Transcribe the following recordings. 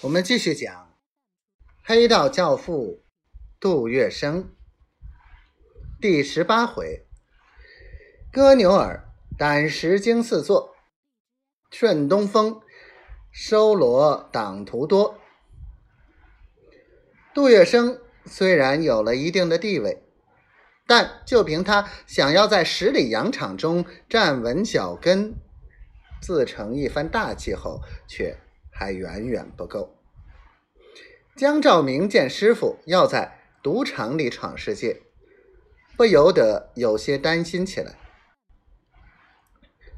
我们继续讲黑道教父杜月笙第十八回：割牛耳，胆识惊四座；顺东风，收罗党徒多。杜月笙虽然有了一定的地位，但就凭他想要在十里洋场中站稳脚跟，自成一番大气候，却。还远远不够。江兆明见师傅要在赌场里闯世界，不由得有些担心起来。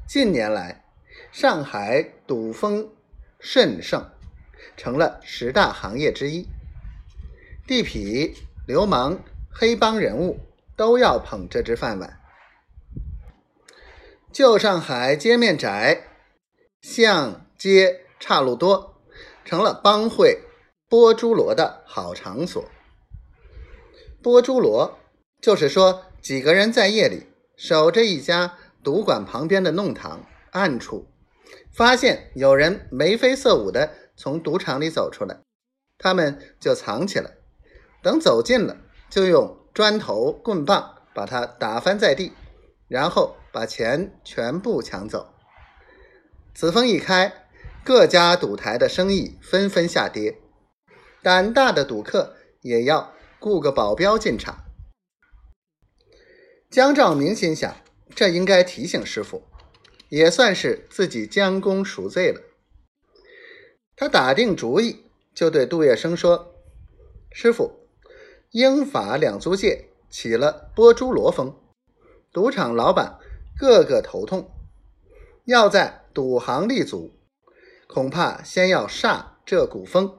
近年来，上海赌风甚盛，成了十大行业之一。地痞、流氓、黑帮人物都要捧这只饭碗。旧上海街面窄，巷街。岔路多，成了帮会剥猪罗的好场所。剥猪罗就是说，几个人在夜里守着一家赌馆旁边的弄堂暗处，发现有人眉飞色舞的从赌场里走出来，他们就藏起来，等走近了，就用砖头棍棒把他打翻在地，然后把钱全部抢走。此风一开。各家赌台的生意纷纷下跌，胆大的赌客也要雇个保镖进场。江兆明心想，这应该提醒师傅，也算是自己将功赎罪了。他打定主意，就对杜月笙说：“师傅，英法两租界起了波珠罗风，赌场老板个个头痛，要在赌行立足。”恐怕先要煞这股风。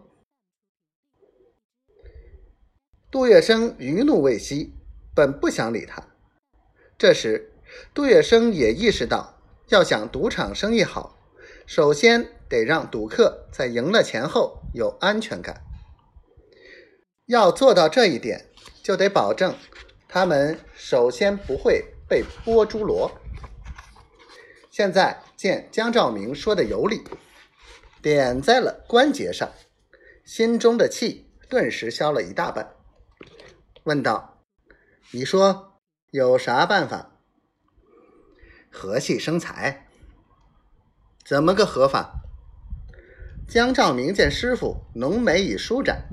杜月笙余怒未息，本不想理他。这时，杜月笙也意识到，要想赌场生意好，首先得让赌客在赢了钱后有安全感。要做到这一点，就得保证他们首先不会被剥猪罗。现在见江兆明说的有理。点在了关节上，心中的气顿时消了一大半，问道：“你说有啥办法？和气生财？怎么个和法？”江兆明见师傅浓眉已舒展，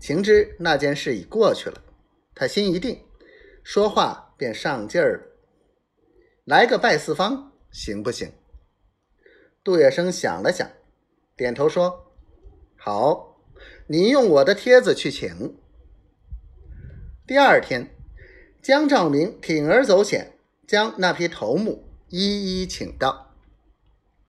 情知那件事已过去了，他心一定，说话便上劲儿了。来个拜四方行不行？杜月笙想了想。点头说：“好，你用我的帖子去请。”第二天，江兆明铤而走险，将那批头目一一请到。